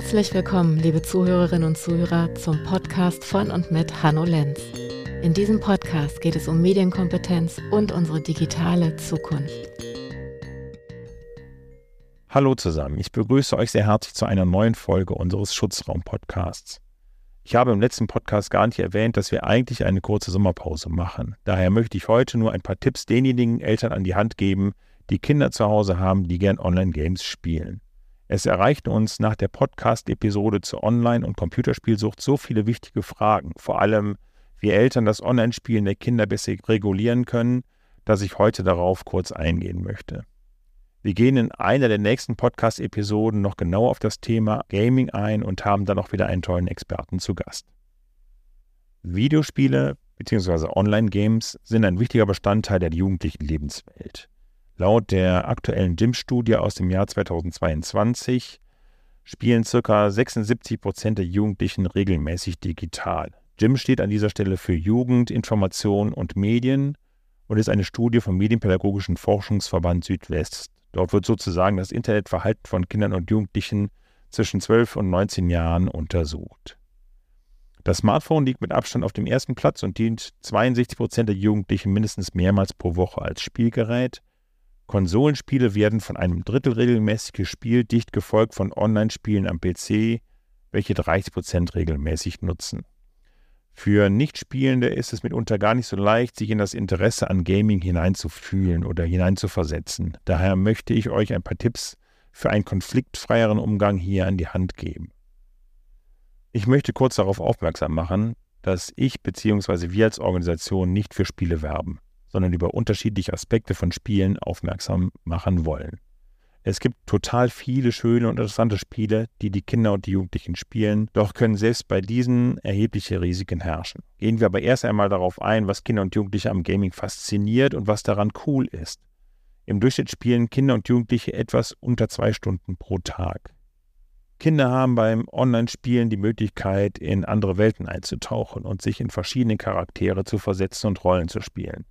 Herzlich willkommen, liebe Zuhörerinnen und Zuhörer, zum Podcast von und mit Hanno Lenz. In diesem Podcast geht es um Medienkompetenz und unsere digitale Zukunft. Hallo zusammen, ich begrüße euch sehr herzlich zu einer neuen Folge unseres Schutzraum-Podcasts. Ich habe im letzten Podcast gar nicht erwähnt, dass wir eigentlich eine kurze Sommerpause machen. Daher möchte ich heute nur ein paar Tipps denjenigen Eltern an die Hand geben, die Kinder zu Hause haben, die gern Online-Games spielen. Es erreichten uns nach der Podcast-Episode zur Online- und Computerspielsucht so viele wichtige Fragen, vor allem wie Eltern das Online-Spielen der Kinder besser regulieren können, dass ich heute darauf kurz eingehen möchte. Wir gehen in einer der nächsten Podcast-Episoden noch genauer auf das Thema Gaming ein und haben dann auch wieder einen tollen Experten zu Gast. Videospiele bzw. Online-Games sind ein wichtiger Bestandteil der jugendlichen Lebenswelt. Laut der aktuellen GYM-Studie aus dem Jahr 2022 spielen ca. 76 Prozent der Jugendlichen regelmäßig digital. GYM steht an dieser Stelle für Jugend, Information und Medien und ist eine Studie vom Medienpädagogischen Forschungsverband Südwest. Dort wird sozusagen das Internetverhalten von Kindern und Jugendlichen zwischen 12 und 19 Jahren untersucht. Das Smartphone liegt mit Abstand auf dem ersten Platz und dient 62 Prozent der Jugendlichen mindestens mehrmals pro Woche als Spielgerät. Konsolenspiele werden von einem Drittel regelmäßig gespielt, dicht gefolgt von Online-Spielen am PC, welche 30 Prozent regelmäßig nutzen. Für Nichtspielende ist es mitunter gar nicht so leicht, sich in das Interesse an Gaming hineinzufühlen oder hineinzuversetzen. Daher möchte ich euch ein paar Tipps für einen konfliktfreieren Umgang hier an die Hand geben. Ich möchte kurz darauf aufmerksam machen, dass ich bzw. wir als Organisation nicht für Spiele werben sondern über unterschiedliche Aspekte von Spielen aufmerksam machen wollen. Es gibt total viele schöne und interessante Spiele, die die Kinder und die Jugendlichen spielen, doch können selbst bei diesen erhebliche Risiken herrschen. Gehen wir aber erst einmal darauf ein, was Kinder und Jugendliche am Gaming fasziniert und was daran cool ist. Im Durchschnitt spielen Kinder und Jugendliche etwas unter zwei Stunden pro Tag. Kinder haben beim Online-Spielen die Möglichkeit, in andere Welten einzutauchen und sich in verschiedene Charaktere zu versetzen und Rollen zu spielen.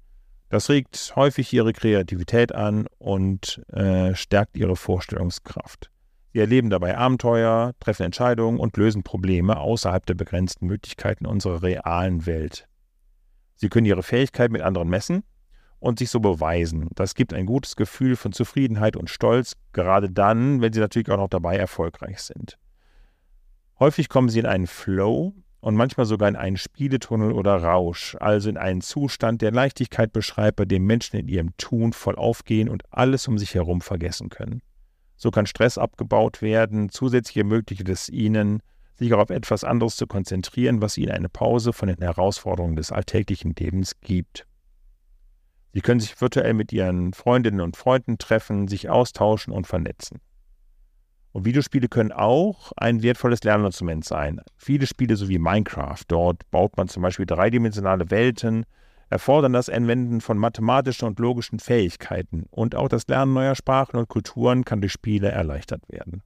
Das regt häufig ihre Kreativität an und äh, stärkt ihre Vorstellungskraft. Sie erleben dabei Abenteuer, treffen Entscheidungen und lösen Probleme außerhalb der begrenzten Möglichkeiten unserer realen Welt. Sie können ihre Fähigkeit mit anderen messen und sich so beweisen. Das gibt ein gutes Gefühl von Zufriedenheit und Stolz, gerade dann, wenn sie natürlich auch noch dabei erfolgreich sind. Häufig kommen sie in einen Flow, und manchmal sogar in einen Spieletunnel oder Rausch, also in einen Zustand der Leichtigkeit beschreibt, bei dem Menschen in ihrem Tun voll aufgehen und alles um sich herum vergessen können. So kann Stress abgebaut werden, zusätzlich ermöglicht es ihnen, sich auch auf etwas anderes zu konzentrieren, was ihnen eine Pause von den Herausforderungen des alltäglichen Lebens gibt. Sie können sich virtuell mit ihren Freundinnen und Freunden treffen, sich austauschen und vernetzen. Und Videospiele können auch ein wertvolles Lerninstrument sein. Viele Spiele, so wie Minecraft, dort baut man zum Beispiel dreidimensionale Welten, erfordern das Anwenden von mathematischen und logischen Fähigkeiten und auch das Lernen neuer Sprachen und Kulturen kann durch Spiele erleichtert werden.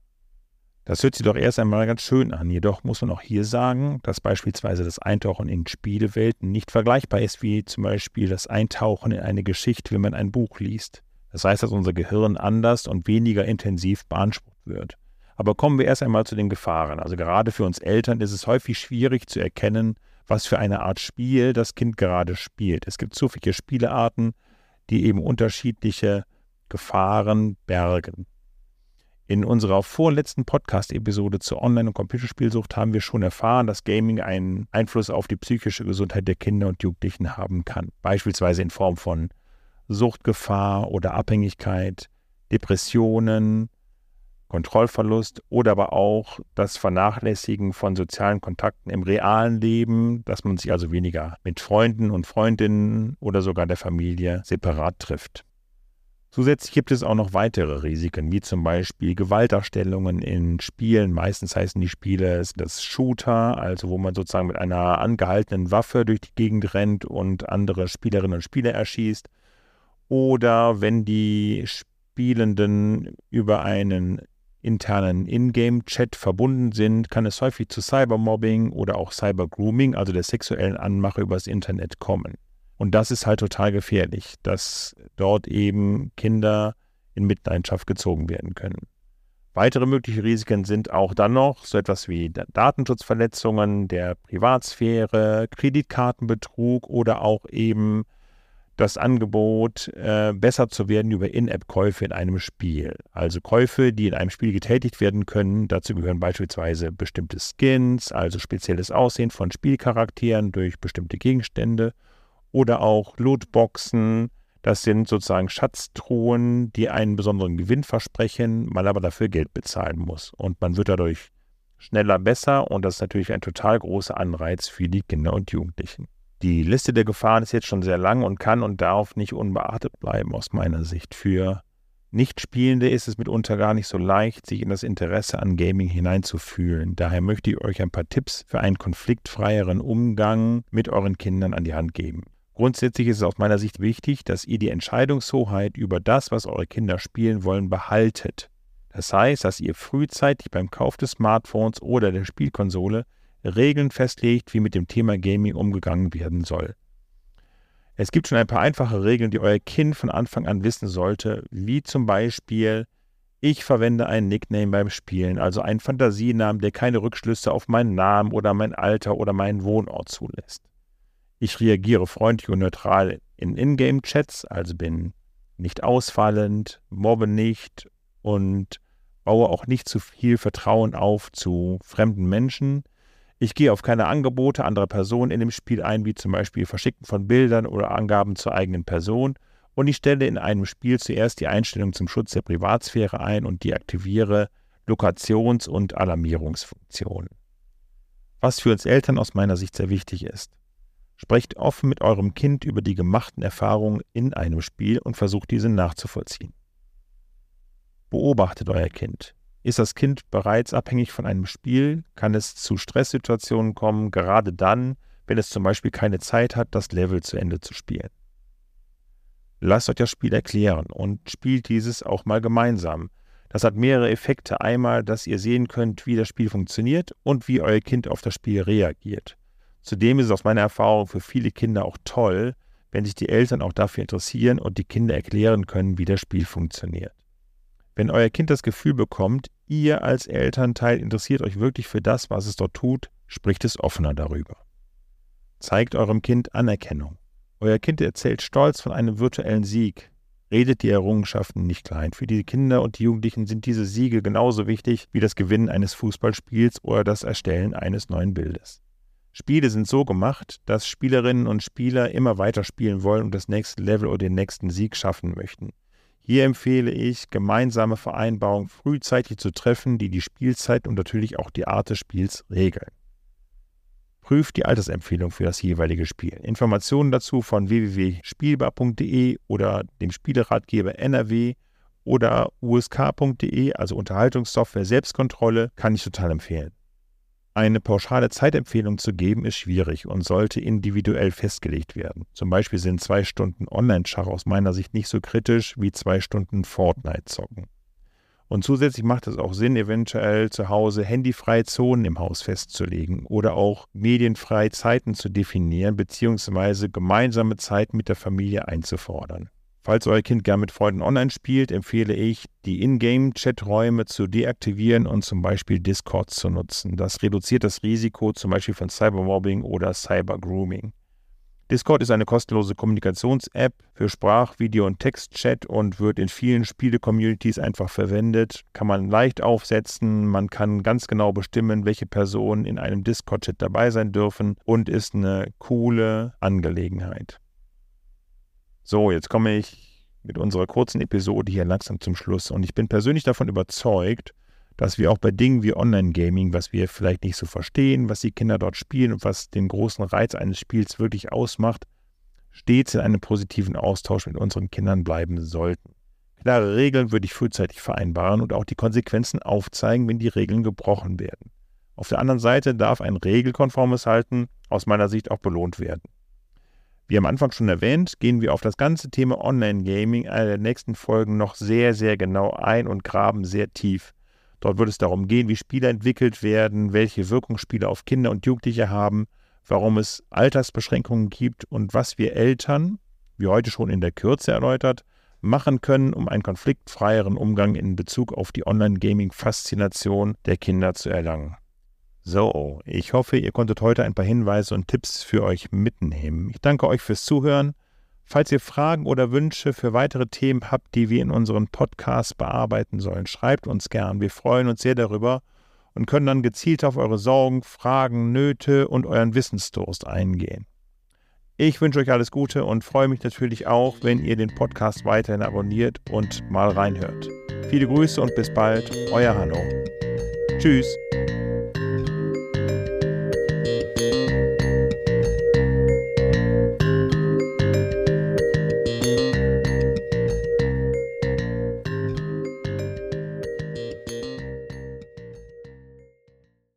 Das hört sich doch erst einmal ganz schön an, jedoch muss man auch hier sagen, dass beispielsweise das Eintauchen in Spielewelten nicht vergleichbar ist wie zum Beispiel das Eintauchen in eine Geschichte, wenn man ein Buch liest. Das heißt, dass unser Gehirn anders und weniger intensiv beansprucht wird. Aber kommen wir erst einmal zu den Gefahren. Also gerade für uns Eltern ist es häufig schwierig zu erkennen, was für eine Art Spiel das Kind gerade spielt. Es gibt so viele Spielearten, die eben unterschiedliche Gefahren bergen. In unserer vorletzten Podcast-Episode zur Online- und Computerspielsucht haben wir schon erfahren, dass Gaming einen Einfluss auf die psychische Gesundheit der Kinder und Jugendlichen haben kann. Beispielsweise in Form von Suchtgefahr oder Abhängigkeit, Depressionen, Kontrollverlust oder aber auch das Vernachlässigen von sozialen Kontakten im realen Leben, dass man sich also weniger mit Freunden und Freundinnen oder sogar der Familie separat trifft. Zusätzlich gibt es auch noch weitere Risiken, wie zum Beispiel Gewaltdarstellungen in Spielen. Meistens heißen die Spiele das Shooter, also wo man sozusagen mit einer angehaltenen Waffe durch die Gegend rennt und andere Spielerinnen und Spieler erschießt. Oder wenn die Spielenden über einen internen Ingame-Chat verbunden sind, kann es häufig zu Cybermobbing oder auch Cybergrooming, also der sexuellen Anmache übers Internet kommen. Und das ist halt total gefährlich, dass dort eben Kinder in Mitleidenschaft gezogen werden können. Weitere mögliche Risiken sind auch dann noch so etwas wie Datenschutzverletzungen der Privatsphäre, Kreditkartenbetrug oder auch eben das Angebot, äh, besser zu werden über In-App-Käufe in einem Spiel. Also Käufe, die in einem Spiel getätigt werden können. Dazu gehören beispielsweise bestimmte Skins, also spezielles Aussehen von Spielcharakteren durch bestimmte Gegenstände oder auch Lootboxen, das sind sozusagen Schatztruhen, die einen besonderen Gewinn versprechen, man aber dafür Geld bezahlen muss. Und man wird dadurch schneller besser und das ist natürlich ein total großer Anreiz für die Kinder und Jugendlichen. Die Liste der Gefahren ist jetzt schon sehr lang und kann und darf nicht unbeachtet bleiben aus meiner Sicht. Für Nichtspielende ist es mitunter gar nicht so leicht, sich in das Interesse an Gaming hineinzufühlen. Daher möchte ich euch ein paar Tipps für einen konfliktfreieren Umgang mit euren Kindern an die Hand geben. Grundsätzlich ist es aus meiner Sicht wichtig, dass ihr die Entscheidungshoheit über das, was eure Kinder spielen wollen, behaltet. Das heißt, dass ihr frühzeitig beim Kauf des Smartphones oder der Spielkonsole Regeln festlegt, wie mit dem Thema Gaming umgegangen werden soll. Es gibt schon ein paar einfache Regeln, die euer Kind von Anfang an wissen sollte, wie zum Beispiel, ich verwende einen Nickname beim Spielen, also einen Fantasienamen, der keine Rückschlüsse auf meinen Namen oder mein Alter oder meinen Wohnort zulässt. Ich reagiere freundlich und neutral in Ingame-Chats, also bin nicht ausfallend, mobbe nicht und baue auch nicht zu viel Vertrauen auf zu fremden Menschen. Ich gehe auf keine Angebote anderer Personen in dem Spiel ein, wie zum Beispiel Verschicken von Bildern oder Angaben zur eigenen Person. Und ich stelle in einem Spiel zuerst die Einstellung zum Schutz der Privatsphäre ein und deaktiviere Lokations- und Alarmierungsfunktionen. Was für uns Eltern aus meiner Sicht sehr wichtig ist. Sprecht offen mit eurem Kind über die gemachten Erfahrungen in einem Spiel und versucht diese nachzuvollziehen. Beobachtet euer Kind. Ist das Kind bereits abhängig von einem Spiel, kann es zu Stresssituationen kommen, gerade dann, wenn es zum Beispiel keine Zeit hat, das Level zu Ende zu spielen. Lasst euch das Spiel erklären und spielt dieses auch mal gemeinsam. Das hat mehrere Effekte. Einmal, dass ihr sehen könnt, wie das Spiel funktioniert und wie euer Kind auf das Spiel reagiert. Zudem ist es aus meiner Erfahrung für viele Kinder auch toll, wenn sich die Eltern auch dafür interessieren und die Kinder erklären können, wie das Spiel funktioniert. Wenn euer Kind das Gefühl bekommt, ihr als Elternteil interessiert euch wirklich für das, was es dort tut, spricht es offener darüber. Zeigt eurem Kind Anerkennung. Euer Kind erzählt stolz von einem virtuellen Sieg. Redet die Errungenschaften nicht klein. Für die Kinder und die Jugendlichen sind diese Siege genauso wichtig wie das Gewinnen eines Fußballspiels oder das Erstellen eines neuen Bildes. Spiele sind so gemacht, dass Spielerinnen und Spieler immer weiter spielen wollen und das nächste Level oder den nächsten Sieg schaffen möchten. Hier empfehle ich, gemeinsame Vereinbarungen frühzeitig zu treffen, die die Spielzeit und natürlich auch die Art des Spiels regeln. Prüft die Altersempfehlung für das jeweilige Spiel. Informationen dazu von www.spielbar.de oder dem Spieleratgeber NRW oder usk.de, also Unterhaltungssoftware Selbstkontrolle, kann ich total empfehlen. Eine pauschale Zeitempfehlung zu geben ist schwierig und sollte individuell festgelegt werden. Zum Beispiel sind zwei Stunden Online-Schach aus meiner Sicht nicht so kritisch wie zwei Stunden Fortnite-Zocken. Und zusätzlich macht es auch Sinn, eventuell zu Hause handyfreie Zonen im Haus festzulegen oder auch medienfreie Zeiten zu definieren bzw. gemeinsame Zeit mit der Familie einzufordern. Falls euer Kind gern mit Freunden online spielt, empfehle ich, die Ingame-Chaträume zu deaktivieren und zum Beispiel Discord zu nutzen. Das reduziert das Risiko zum Beispiel von Cybermobbing oder Cybergrooming. Discord ist eine kostenlose Kommunikations-App für Sprach-, Video- und Text-Chat und wird in vielen Spiele-Communities einfach verwendet. Kann man leicht aufsetzen, man kann ganz genau bestimmen, welche Personen in einem Discord-Chat dabei sein dürfen und ist eine coole Angelegenheit. So, jetzt komme ich mit unserer kurzen Episode hier langsam zum Schluss. Und ich bin persönlich davon überzeugt, dass wir auch bei Dingen wie Online-Gaming, was wir vielleicht nicht so verstehen, was die Kinder dort spielen und was den großen Reiz eines Spiels wirklich ausmacht, stets in einem positiven Austausch mit unseren Kindern bleiben sollten. Klare Regeln würde ich frühzeitig vereinbaren und auch die Konsequenzen aufzeigen, wenn die Regeln gebrochen werden. Auf der anderen Seite darf ein regelkonformes Halten aus meiner Sicht auch belohnt werden. Wie am Anfang schon erwähnt, gehen wir auf das ganze Thema Online-Gaming in einer der nächsten Folgen noch sehr, sehr genau ein und graben sehr tief. Dort wird es darum gehen, wie Spiele entwickelt werden, welche Wirkung Spiele auf Kinder und Jugendliche haben, warum es Altersbeschränkungen gibt und was wir Eltern, wie heute schon in der Kürze erläutert, machen können, um einen konfliktfreieren Umgang in Bezug auf die Online-Gaming-Faszination der Kinder zu erlangen. So, ich hoffe, ihr konntet heute ein paar Hinweise und Tipps für euch mitnehmen. Ich danke euch fürs Zuhören. Falls ihr Fragen oder Wünsche für weitere Themen habt, die wir in unseren Podcasts bearbeiten sollen, schreibt uns gern. Wir freuen uns sehr darüber und können dann gezielt auf eure Sorgen, Fragen, Nöte und euren Wissensdurst eingehen. Ich wünsche euch alles Gute und freue mich natürlich auch, wenn ihr den Podcast weiterhin abonniert und mal reinhört. Viele Grüße und bis bald, euer Hanno. Tschüss.